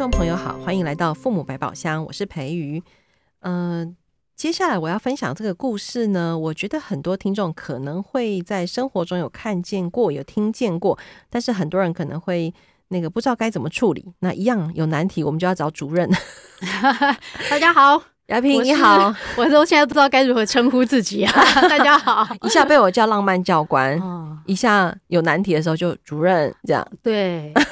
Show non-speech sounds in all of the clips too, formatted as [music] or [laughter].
听众朋友好，欢迎来到父母百宝箱，我是培瑜。嗯、呃，接下来我要分享这个故事呢，我觉得很多听众可能会在生活中有看见过，有听见过，但是很多人可能会那个不知道该怎么处理。那一样有难题，我们就要找主任。[laughs] 大家好。雅萍你好，我都现在不知道该如何称呼自己啊！[laughs] 大家好，一下被我叫浪漫教官，哦、一下有难题的时候就主任这样。对，好，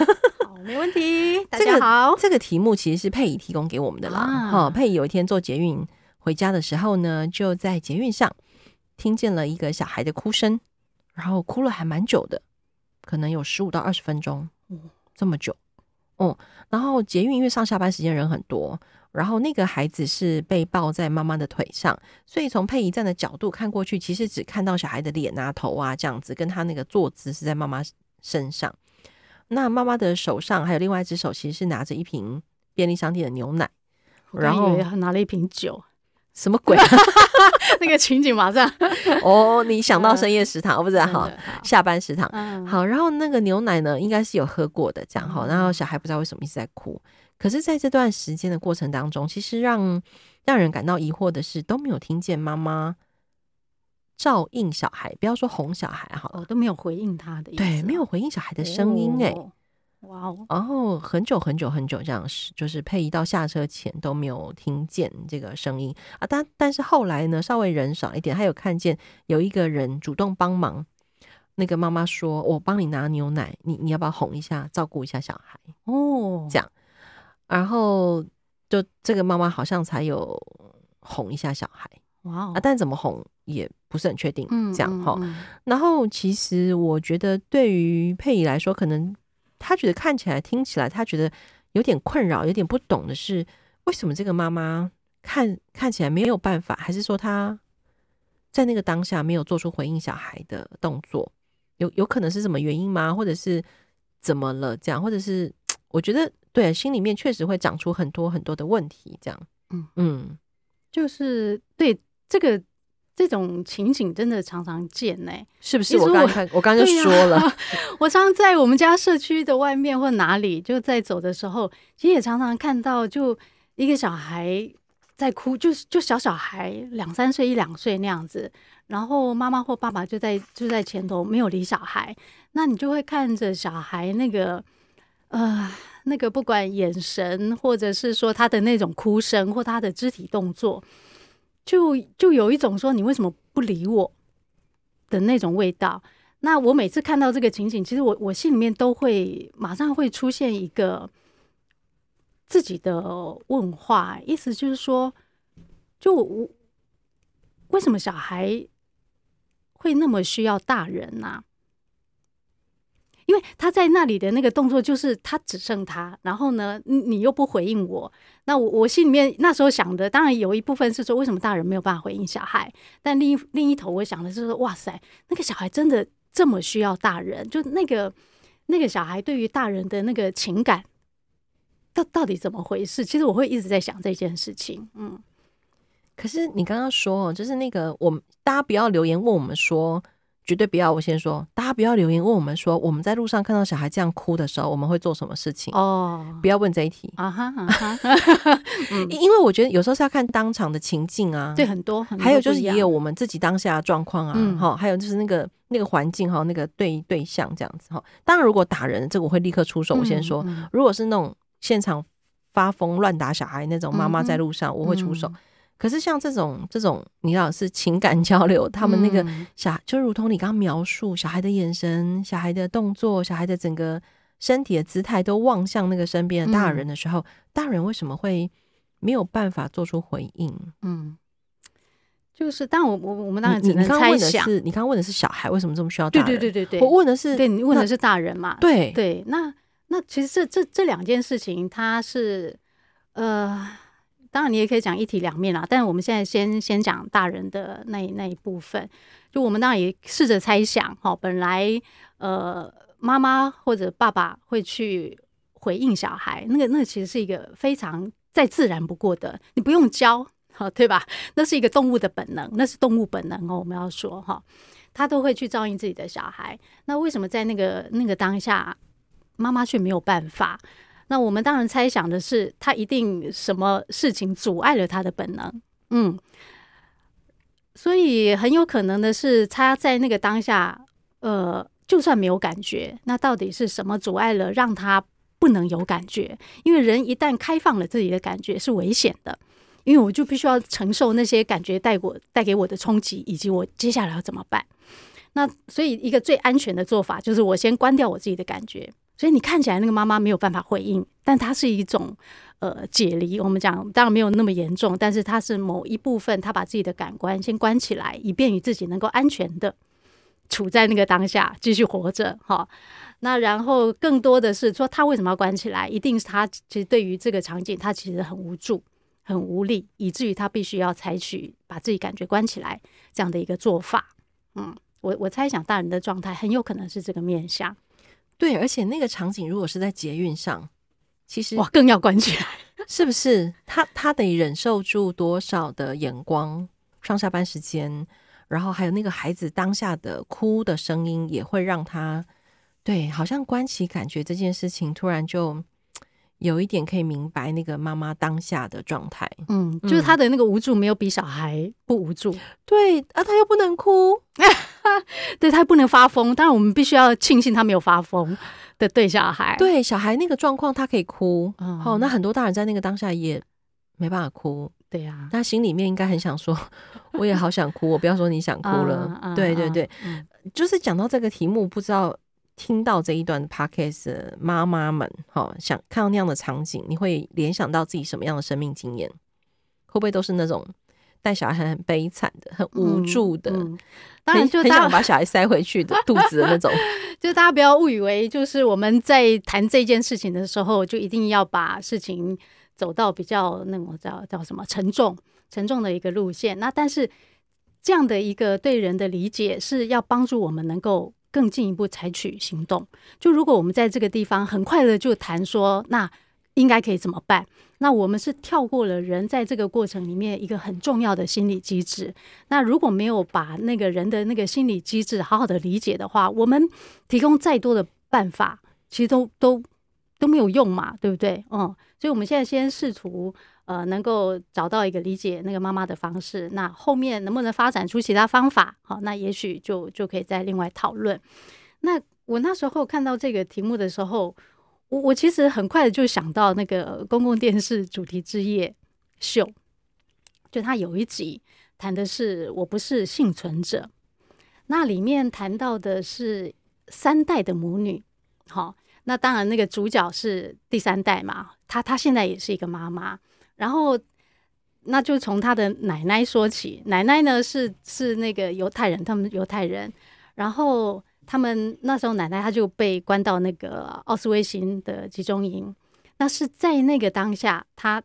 没问题。[laughs] 大家好，这个、这个题目其实是佩仪提供给我们的啦。哈、啊，佩仪有一天坐捷运回家的时候呢，就在捷运上听见了一个小孩的哭声，然后哭了还蛮久的，可能有十五到二十分钟，这么久。哦、嗯，然后捷运因为上下班时间人很多。然后那个孩子是被抱在妈妈的腿上，所以从佩仪站的角度看过去，其实只看到小孩的脸啊、头啊这样子，跟他那个坐姿是在妈妈身上。那妈妈的手上还有另外一只手，其实是拿着一瓶便利商店的牛奶，然后拿了一瓶酒，什么鬼？[laughs] 那个情景马上 [laughs] 哦，你想到深夜食堂，我不知道哈，下班食堂。好，然后那个牛奶呢，应该是有喝过的，这样哈。然后小孩不知道为什么一直在哭。可是，在这段时间的过程当中，其实让让人感到疑惑的是，都没有听见妈妈照应小孩，不要说哄小孩哈，哦，都没有回应他的意思，对，没有回应小孩的声音，哎，哇哦，然后很久很久很久这样是，就是佩仪到下车前都没有听见这个声音啊。但但是后来呢，稍微人少一点，他有看见有一个人主动帮忙，那个妈妈说：“我帮你拿牛奶，你你要不要哄一下，照顾一下小孩？”哦，这样。然后就这个妈妈好像才有哄一下小孩，哇、哦、啊！但怎么哄也不是很确定，嗯、这样哈、嗯嗯。然后其实我觉得对于佩仪来说，可能她觉得看起来、听起来，她觉得有点困扰、有点不懂的是，为什么这个妈妈看看起来没有办法，还是说她在那个当下没有做出回应小孩的动作？有有可能是什么原因吗？或者是怎么了？这样，或者是我觉得。对，心里面确实会长出很多很多的问题，这样，嗯嗯，就是对这个这种情景真的常常见呢，是不是？我刚才我刚刚就说了，啊、[laughs] 我常常在我们家社区的外面或哪里，就在走的时候，其实也常常看到，就一个小孩在哭，就是就小小孩两三岁一两岁那样子，然后妈妈或爸爸就在就在前头没有理小孩，那你就会看着小孩那个呃。那个不管眼神，或者是说他的那种哭声，或他的肢体动作，就就有一种说你为什么不理我的那种味道。那我每次看到这个情景，其实我我心里面都会马上会出现一个自己的问话，意思就是说，就我为什么小孩会那么需要大人呢、因为他在那里的那个动作，就是他只剩他，然后呢，你又不回应我，那我我心里面那时候想的，当然有一部分是说，为什么大人没有办法回应小孩？但另一另一头，我想的是说，哇塞，那个小孩真的这么需要大人？就那个那个小孩对于大人的那个情感，到到底怎么回事？其实我会一直在想这件事情。嗯，可是你刚刚说，就是那个我们大家不要留言问我们说。绝对不要！我先说，大家不要留言问我们说，我们在路上看到小孩这样哭的时候，我们会做什么事情？哦，不要问这一题啊哈啊 [laughs] 哈！因为我觉得有时候是要看当场的情境啊，对，很多，很多，还有就是也有我们自己当下的状况啊，哈、嗯，还有就是那个那个环境哈，那个对对象这样子哈。当然，如果打人，这个我会立刻出手。我先说，嗯嗯、如果是那种现场发疯乱打小孩那种妈妈在路上，嗯、我会出手。嗯可是像这种这种，你知道是情感交流，他们那个小、嗯、就如同你刚刚描述，小孩的眼神、小孩的动作、小孩的整个身体的姿态都望向那个身边的大人的时候，嗯、大人为什么会没有办法做出回应？嗯，就是，但我我我们当然只能猜想。你刚刚问的是小孩为什么这么需要大人？对对对对对，我问的是，对你问的是大人嘛？对对，那那其实这这这两件事情，它是呃。当然，你也可以讲一体两面啦。但是我们现在先先讲大人的那那一部分。就我们当然也试着猜想，哈，本来呃妈妈或者爸爸会去回应小孩，那个那其实是一个非常再自然不过的，你不用教，哈，对吧？那是一个动物的本能，那是动物本能哦。我们要说哈，他都会去照应自己的小孩。那为什么在那个那个当下，妈妈却没有办法？那我们当然猜想的是，他一定什么事情阻碍了他的本能，嗯，所以很有可能的是，他在那个当下，呃，就算没有感觉，那到底是什么阻碍了让他不能有感觉？因为人一旦开放了自己的感觉是危险的，因为我就必须要承受那些感觉带过带给我的冲击，以及我接下来要怎么办。那所以一个最安全的做法就是我先关掉我自己的感觉。所以你看起来那个妈妈没有办法回应，但她是一种呃解离。我们讲当然没有那么严重，但是她是某一部分，她把自己的感官先关起来，以便于自己能够安全的处在那个当下，继续活着。哈，那然后更多的是说他为什么要关起来？一定是他其实对于这个场景，他其实很无助、很无力，以至于他必须要采取把自己感觉关起来这样的一个做法。嗯，我我猜想大人的状态很有可能是这个面相。对，而且那个场景如果是在捷运上，其实哇，更要关起来，[laughs] 是不是？他他得忍受住多少的眼光，上下班时间，然后还有那个孩子当下的哭的声音，也会让他对，好像关起感觉这件事情，突然就有一点可以明白那个妈妈当下的状态。嗯，就是他的那个无助没有比小孩不无助。对啊，他又不能哭。[laughs] [laughs] 对，他不能发疯，当然我们必须要庆幸他没有发疯的对小孩。对小孩那个状况，他可以哭。嗯，好，那很多大人在那个当下也没办法哭。对呀、啊，他心里面应该很想说，[laughs] 我也好想哭。我不要说你想哭了。嗯、对对对，嗯、就是讲到这个题目，不知道听到这一段 podcast 妈妈们，哈，想看到那样的场景，你会联想到自己什么样的生命经验？会不会都是那种？带小孩很悲惨的，很无助的，嗯嗯、当然就很想把小孩塞回去的肚子的那种。[laughs] 就大家不要误以为，就是我们在谈这件事情的时候，就一定要把事情走到比较那种叫叫什么沉重、沉重的一个路线。那但是这样的一个对人的理解，是要帮助我们能够更进一步采取行动。就如果我们在这个地方很快的就谈说，那应该可以怎么办？那我们是跳过了人在这个过程里面一个很重要的心理机制。那如果没有把那个人的那个心理机制好好的理解的话，我们提供再多的办法，其实都都都没有用嘛，对不对？嗯，所以我们现在先试图呃，能够找到一个理解那个妈妈的方式。那后面能不能发展出其他方法？好，那也许就就可以再另外讨论。那我那时候看到这个题目的时候。我我其实很快的就想到那个公共电视主题之夜秀，就他有一集谈的是我不是幸存者，那里面谈到的是三代的母女，好，那当然那个主角是第三代嘛，她她现在也是一个妈妈，然后那就从她的奶奶说起，奶奶呢是是那个犹太人，他们犹太人，然后。他们那时候奶奶她就被关到那个奥斯威辛的集中营，那是在那个当下，她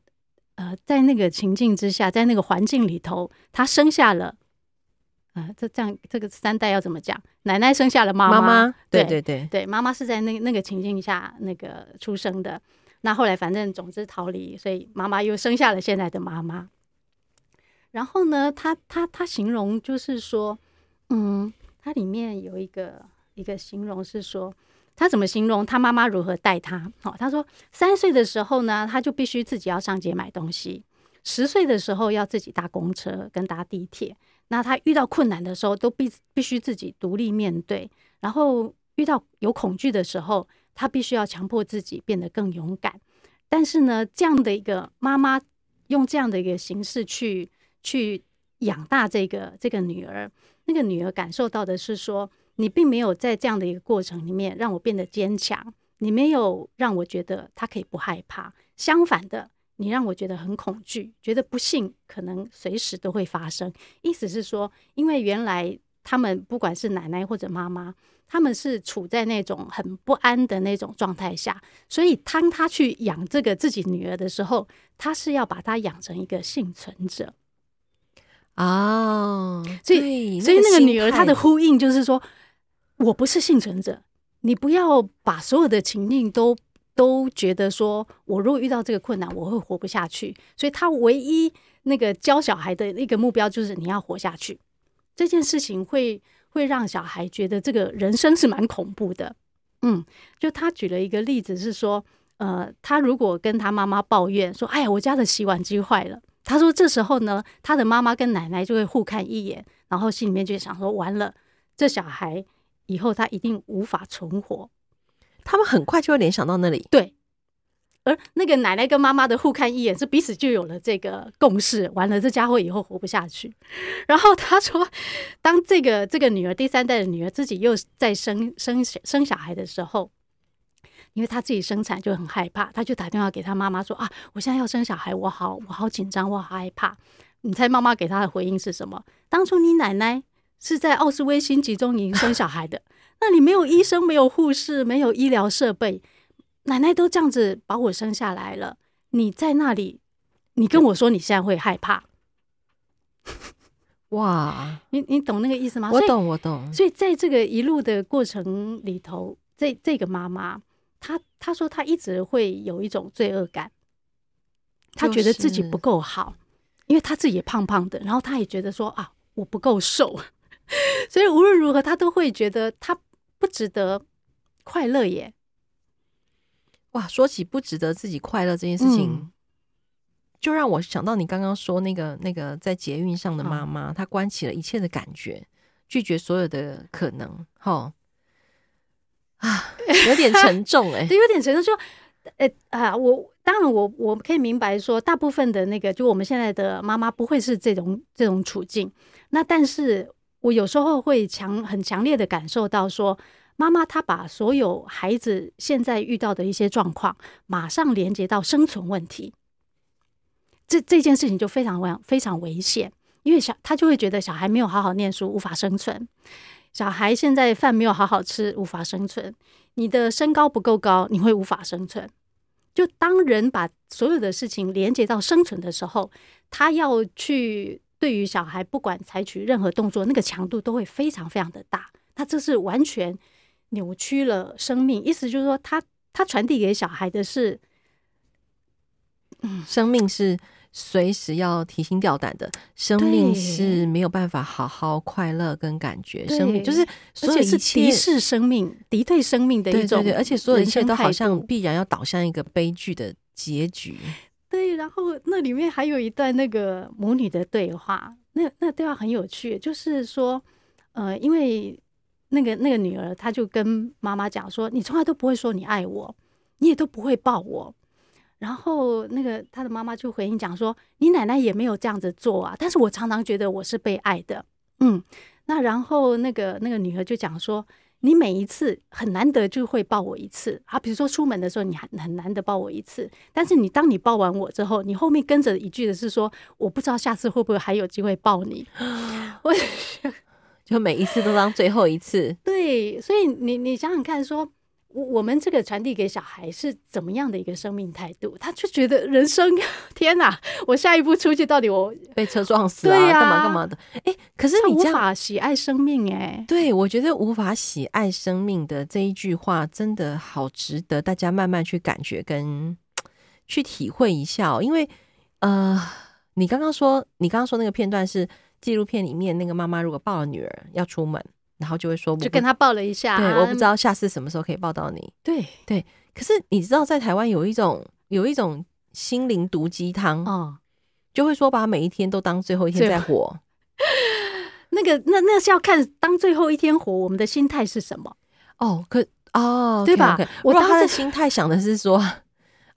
呃在那个情境之下，在那个环境里头，她生下了，呃这这样这个三代要怎么讲？奶奶生下了妈妈，妈妈对对对对，妈妈是在那那个情境下那个出生的。那后来反正总之逃离，所以妈妈又生下了现在的妈妈。然后呢，她她她形容就是说，嗯，它里面有一个。一个形容是说，他怎么形容他妈妈如何带他？好，他说三岁的时候呢，他就必须自己要上街买东西；十岁的时候要自己搭公车跟搭地铁。那他遇到困难的时候，都必必须自己独立面对。然后遇到有恐惧的时候，他必须要强迫自己变得更勇敢。但是呢，这样的一个妈妈用这样的一个形式去去养大这个这个女儿，那个女儿感受到的是说。你并没有在这样的一个过程里面让我变得坚强，你没有让我觉得他可以不害怕。相反的，你让我觉得很恐惧，觉得不幸可能随时都会发生。意思是说，因为原来他们不管是奶奶或者妈妈，他们是处在那种很不安的那种状态下，所以当他去养这个自己女儿的时候，他是要把她养成一个幸存者啊。所以，所以那个女儿她的呼应就是说。我不是幸存者，你不要把所有的情境都都觉得说，我如果遇到这个困难，我会活不下去。所以他唯一那个教小孩的一个目标就是你要活下去。这件事情会会让小孩觉得这个人生是蛮恐怖的。嗯，就他举了一个例子是说，呃，他如果跟他妈妈抱怨说：“哎呀，我家的洗碗机坏了。”他说：“这时候呢，他的妈妈跟奶奶就会互看一眼，然后心里面就想说：完了，这小孩以后他一定无法存活。”他们很快就会联想到那里。对。而那个奶奶跟妈妈的互看一眼，是彼此就有了这个共识。完了，这家伙以后活不下去。然后他说，当这个这个女儿第三代的女儿自己又在生生生小孩的时候，因为她自己生产就很害怕，她就打电话给她妈妈说：“啊，我现在要生小孩，我好我好紧张，我好害怕。”你猜妈妈给她的回应是什么？当初你奶奶是在奥斯威辛集中营生小孩的，那里没有医生，没有护士，没有医疗设备。奶奶都这样子把我生下来了，你在那里，你跟我说你现在会害怕，哇！你你懂那个意思吗？我懂，我懂。所以在这个一路的过程里头，这这个妈妈，她她说她一直会有一种罪恶感，她觉得自己不够好，因为她自己也胖胖的，然后她也觉得说啊，我不够瘦，[laughs] 所以无论如何，他都会觉得他不值得快乐耶。哇，说起不值得自己快乐这件事情，嗯、就让我想到你刚刚说那个那个在捷运上的妈妈，哦、她关起了一切的感觉，拒绝所有的可能。哈啊，有点 [laughs] 沉重哎、欸，对，有点沉重。就，呃啊，我当然我我可以明白说，大部分的那个就我们现在的妈妈不会是这种这种处境。那但是我有时候会强很强烈的感受到说。妈妈她把所有孩子现在遇到的一些状况，马上连接到生存问题，这这件事情就非常危非常危险，因为小他就会觉得小孩没有好好念书，无法生存；小孩现在饭没有好好吃，无法生存；你的身高不够高，你会无法生存。就当人把所有的事情连接到生存的时候，他要去对于小孩不管采取任何动作，那个强度都会非常非常的大。他这是完全。扭曲了生命，意思就是说他，他他传递给小孩的是，嗯，生命是随时要提心吊胆的，生命是没有办法好好快乐跟感觉，生命就是所有一切敌视生命、敌对生命的一种，对对对，而且所有一切都好像必然要导向一个悲剧的结局。对，然后那里面还有一段那个母女的对话，那那对话很有趣，就是说，呃，因为。那个那个女儿，她就跟妈妈讲说：“你从来都不会说你爱我，你也都不会抱我。”然后那个她的妈妈就回应讲说：“你奶奶也没有这样子做啊，但是我常常觉得我是被爱的。”嗯，那然后那个那个女儿就讲说：“你每一次很难得就会抱我一次啊，比如说出门的时候你很很难得抱我一次，但是你当你抱完我之后，你后面跟着一句的是说我不知道下次会不会还有机会抱你。[gasps] ”我。就每一次都当最后一次，对，所以你你想想看说，说我我们这个传递给小孩是怎么样的一个生命态度？他就觉得人生 [laughs] 天哪，我下一步出去到底我被车撞死啊，干嘛干嘛的？哎，可是你无法喜爱生命哎，对，我觉得无法喜爱生命的这一句话，真的好值得大家慢慢去感觉跟去体会一下哦。因为呃，你刚刚说，你刚刚说那个片段是。纪录片里面那个妈妈如果抱了女儿要出门，然后就会说，就跟他抱了一下。对，我不知道下次什么时候可以抱到你。对对，可是你知道在台湾有一种有一种心灵毒鸡汤哦，就会说把每一天都当最后一天在活。那个那那是要看当最后一天活，我们的心态是什么？哦，可哦，对吧？我当时心态想的是说。[laughs]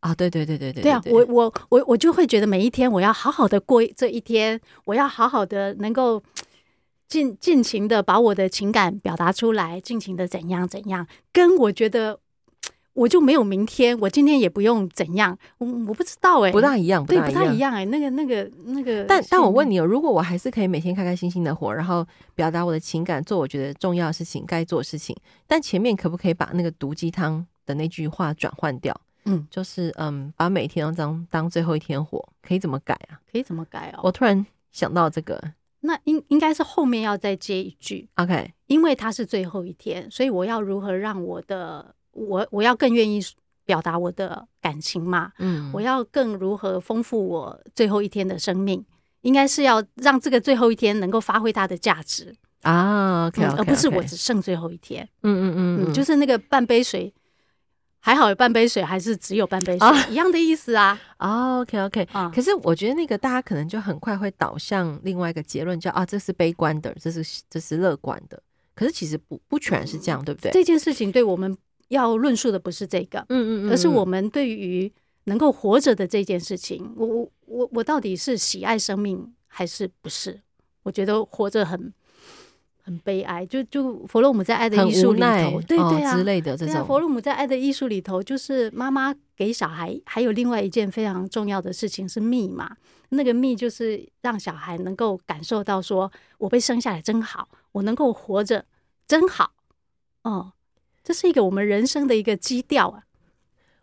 啊，对对对对对，对啊，我我我我就会觉得每一天我要好好的过这一天，我要好好的能够尽尽情的把我的情感表达出来，尽情的怎样怎样，跟我觉得我就没有明天，我今天也不用怎样，我我不知道哎、欸，不大一样，对，不太一样哎、欸，那个那个那个，但但我问你哦，如果我还是可以每天开开心心的活，然后表达我的情感，做我觉得重要的事情，该做的事情，但前面可不可以把那个毒鸡汤的那句话转换掉？嗯，就是嗯，把每天都当当最后一天活，可以怎么改啊？可以怎么改哦？我突然想到这个，那应应该是后面要再接一句，OK？因为它是最后一天，所以我要如何让我的我我要更愿意表达我的感情嘛？嗯，我要更如何丰富我最后一天的生命？应该是要让这个最后一天能够发挥它的价值啊，OK，, okay, okay. 而不是我只剩最后一天。嗯嗯嗯，嗯，就是那个半杯水。还好有半杯水，还是只有半杯水，一样的意思啊。哦，OK OK，啊，可是我觉得那个大家可能就很快会导向另外一个结论，叫啊，这是悲观的，这是这是乐观的。可是其实不不全是这样，对不对？这件事情对我们要论述的不是这个，嗯嗯嗯，而是我们对于能够活着的这件事情，我我我我到底是喜爱生命还是不是？我觉得活着很很悲哀。就就弗洛姆在《爱的艺术》里头，对对啊之类的这种。弗洛姆在《爱的艺术》里头，就是妈妈给小孩还有另外一件非常重要的事情是密码。那个密就是让小孩能够感受到，说我被生下来真好，我能够活着真好。哦，这是一个我们人生的一个基调啊。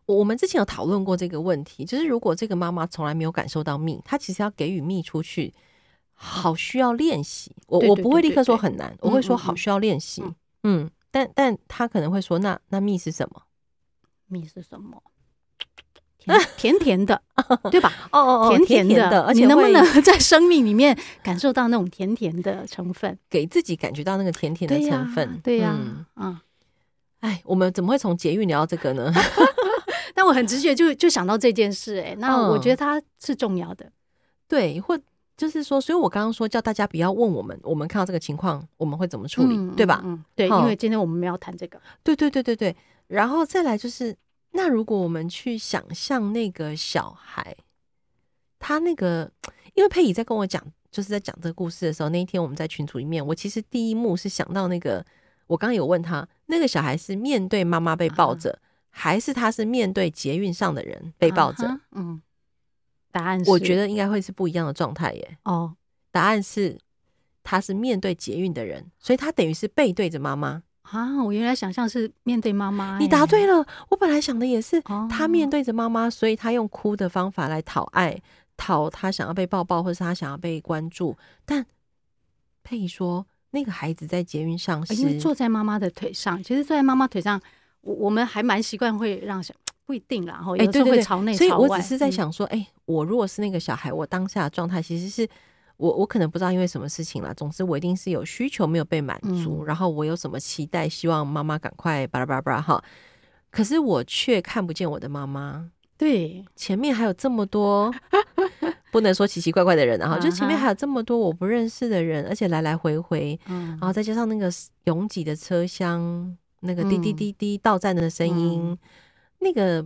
我们之前有讨论过这个问题，就是如果这个妈妈从来没有感受到密，她其实要给予密出去，好需要练习。我我不会立刻说很难，我会说好需要练习。嗯，但但他可能会说，那那蜜是什么？蜜是什么？甜 [laughs] 甜的，[laughs] 对吧？哦哦哦，甜甜的，而且你能不能 [laughs] 在生命里面感受到那种甜甜的成分，给自己感觉到那个甜甜的成分？对呀，嗯，哎，我们怎么会从节育聊到这个呢？但我很直觉就就想到这件事，哎，那我觉得它是重要的，对，或就是说，所以我刚刚说叫大家不要问我们，我们看到这个情况我们会怎么处理，对吧？嗯，对，因为今天我们没有谈这个，对对对对对，然后再来就是。那如果我们去想象那个小孩，他那个，因为佩仪在跟我讲，就是在讲这个故事的时候，那一天我们在群组里面，我其实第一幕是想到那个，我刚刚有问他，那个小孩是面对妈妈被抱着，还是他是面对捷运上的人被抱着？嗯，答案是，我觉得应该会是不一样的状态耶。哦，答案是他是面对捷运的人，所以他等于是背对着妈妈。啊！我原来想象是面对妈妈，你答对了。我本来想的也是，他面对着妈妈，所以他用哭的方法来讨爱，讨他想要被抱抱，或是他想要被关注。但佩仪说，那个孩子在捷运上是，因为坐在妈妈的腿上。其实坐在妈妈腿上，我我们还蛮习惯会让小不一定啦，然后有时候会朝内朝外。所以我只是在想说，哎、欸，我如果是那个小孩，我当下的状态其实是。我我可能不知道因为什么事情啦，总之我一定是有需求没有被满足，嗯、然后我有什么期待，希望妈妈赶快巴拉巴拉巴拉哈，可是我却看不见我的妈妈。对，前面还有这么多不能说奇奇怪怪的人，然后就前面还有这么多我不认识的人，而且来来回回，嗯、然后再加上那个拥挤的车厢，那个滴滴滴滴到站的声音，嗯、那个。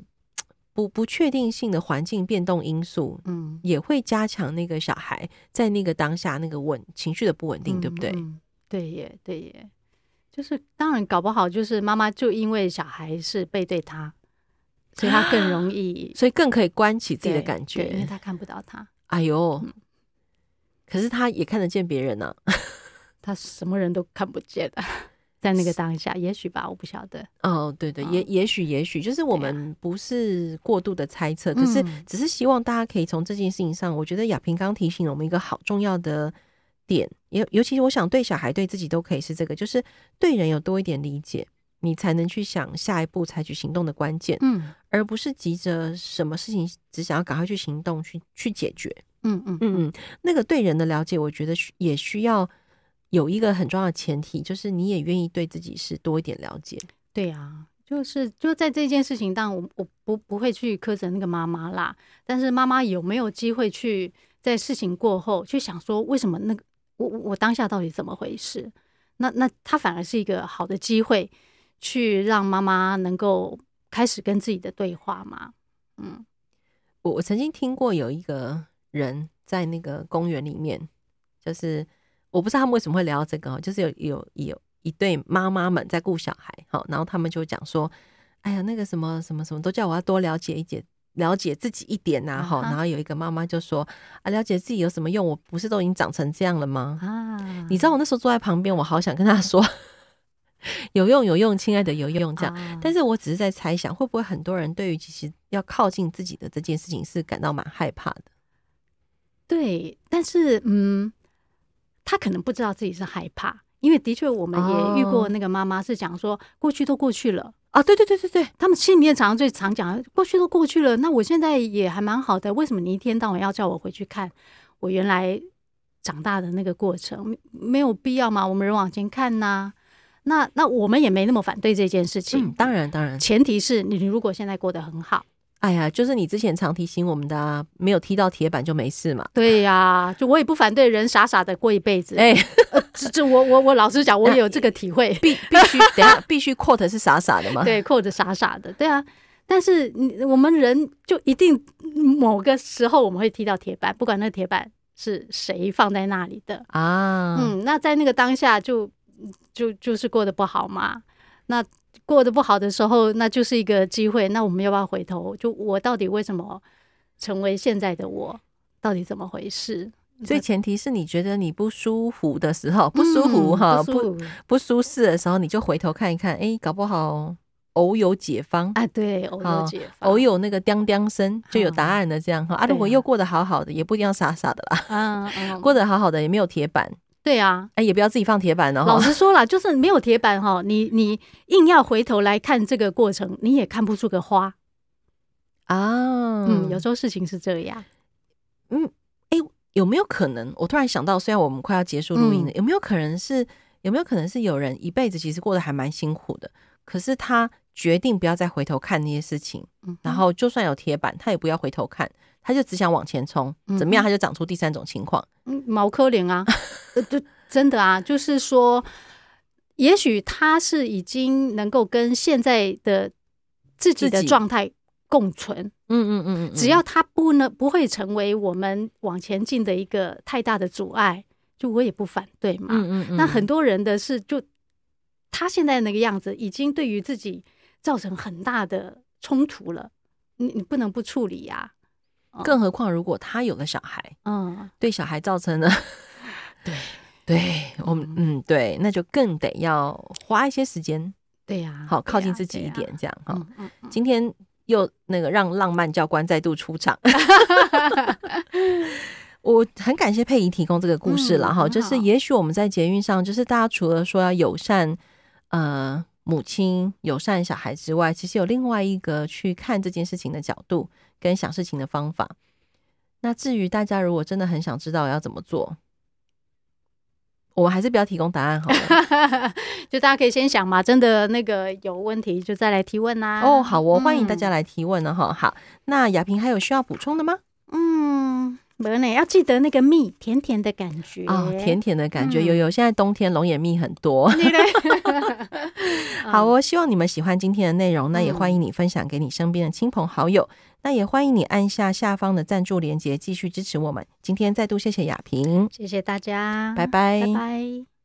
不不确定性的环境变动因素，嗯，也会加强那个小孩在那个当下那个稳情绪的不稳定，嗯、对不对？对耶，对耶，就是当然搞不好就是妈妈就因为小孩是背对他，所以他更容易，[gasps] 所以更可以关起自己的感觉，因为他看不到他。哎呦，嗯、可是他也看得见别人呢、啊，他什么人都看不见的。[laughs] 在那个当下，也许吧，我不晓得。哦，对对，也也许也许，就是我们不是过度的猜测，可是只是希望大家可以从这件事情上，我觉得亚平刚提醒了我们一个好重要的点，尤尤其是我想对小孩对自己都可以是这个，就是对人有多一点理解，你才能去想下一步采取行动的关键，嗯，而不是急着什么事情只想要赶快去行动去去解决，嗯嗯嗯嗯，那个对人的了解，我觉得也需要。有一个很重要的前提，就是你也愿意对自己是多一点了解。对啊，就是就在这件事情当中，我我不不会去苛责那个妈妈啦。但是妈妈有没有机会去在事情过后去想说，为什么那个我我当下到底怎么回事？那那他反而是一个好的机会，去让妈妈能够开始跟自己的对话嘛。嗯，我我曾经听过有一个人在那个公园里面，就是。我不知道他们为什么会聊到这个，就是有有有一对妈妈们在顾小孩，好，然后他们就讲说，哎呀，那个什么什么什么，都叫我要多了解一点，了解自己一点呐，哈。然后有一个妈妈就说，啊，了解自己有什么用？我不是都已经长成这样了吗？啊，你知道我那时候坐在旁边，我好想跟他说，[laughs] 有用有用，亲爱的有用这样。但是我只是在猜想，会不会很多人对于其实要靠近自己的这件事情是感到蛮害怕的？对，但是嗯。他可能不知道自己是害怕，因为的确我们也遇过那个妈妈是讲说，过去都过去了啊，对对对对对，他们心里面常常最常讲，过去都过去了，那我现在也还蛮好的，为什么你一天到晚要叫我回去看我原来长大的那个过程？没有必要吗？我们人往前看呐。那那我们也没那么反对这件事情。嗯，当然当然，前提是你如果现在过得很好。哎呀，就是你之前常提醒我们的，啊，没有踢到铁板就没事嘛。对呀，啊，就我也不反对人傻傻的过一辈子。哎，呃，这这我我我老实讲，我也有这个体会。必 [laughs] 必须等下必须 quote 是傻傻的吗？对，quote 傻傻的，对啊。但是我们人就一定某个时候我们会踢到铁板，不管那个铁板是谁放在那里的啊。嗯，那在那个当下就就就是过得不好嘛。那过得不好的时候，那就是一个机会。那我们要不要回头？就我到底为什么成为现在的我？到底怎么回事？所以前提是你觉得你不舒服的时候，不舒服哈，不不舒适的时候，你就回头看一看，哎，搞不好偶有解方啊。对，偶有解方，偶有那个叮叮声就有答案的这样哈。啊，如果又过得好好的，也不一定要傻傻的啦。啊，过得好好的也没有铁板。对啊，哎，也不要自己放铁板哦。老实说了，[laughs] 就是没有铁板哈，你你硬要回头来看这个过程，你也看不出个花啊。嗯，有时候事情是这样。嗯，哎，有没有可能？我突然想到，虽然我们快要结束录音了，嗯、有没有可能是？有没有可能是有人一辈子其实过得还蛮辛苦的，可是他决定不要再回头看那些事情，嗯、然后就算有铁板，他也不要回头看，他就只想往前冲，怎么样？他就长出第三种情况。嗯，毛科林啊。[laughs] 就真的啊，就是说，也许他是已经能够跟现在的自己的状态共存。嗯嗯嗯，只要他不能不会成为我们往前进的一个太大的阻碍，就我也不反对嘛。嗯嗯嗯。那很多人的是，就他现在那个样子，已经对于自己造成很大的冲突了。你你不能不处理呀。更何况如果他有了小孩，嗯，对小孩造成了。对，对我们，嗯，对，那就更得要花一些时间，对呀，好靠近自己一点，这样哈。今天又那个让浪漫教官再度出场，[laughs] 我很感谢佩仪提供这个故事了哈。就是也许我们在捷运上，就是大家除了说要友善，呃，母亲友善小孩之外，其实有另外一个去看这件事情的角度跟想事情的方法。那至于大家如果真的很想知道要怎么做，我们还是不要提供答案好了，[laughs] 就大家可以先想嘛，真的那个有问题就再来提问啦、啊。哦，好，我欢迎大家来提问呢哈。嗯、好，那雅萍还有需要补充的吗？嗯，没呢，要记得那个蜜甜甜的感觉哦，甜甜的感觉，有有、嗯。现在冬天龙眼蜜很多。[laughs] [laughs] 好，哦希望你们喜欢今天的内容，那也欢迎你分享给你身边的亲朋好友。那也欢迎你按下下方的赞助链接，继续支持我们。今天再度谢谢雅萍，谢谢大家，拜拜，拜拜。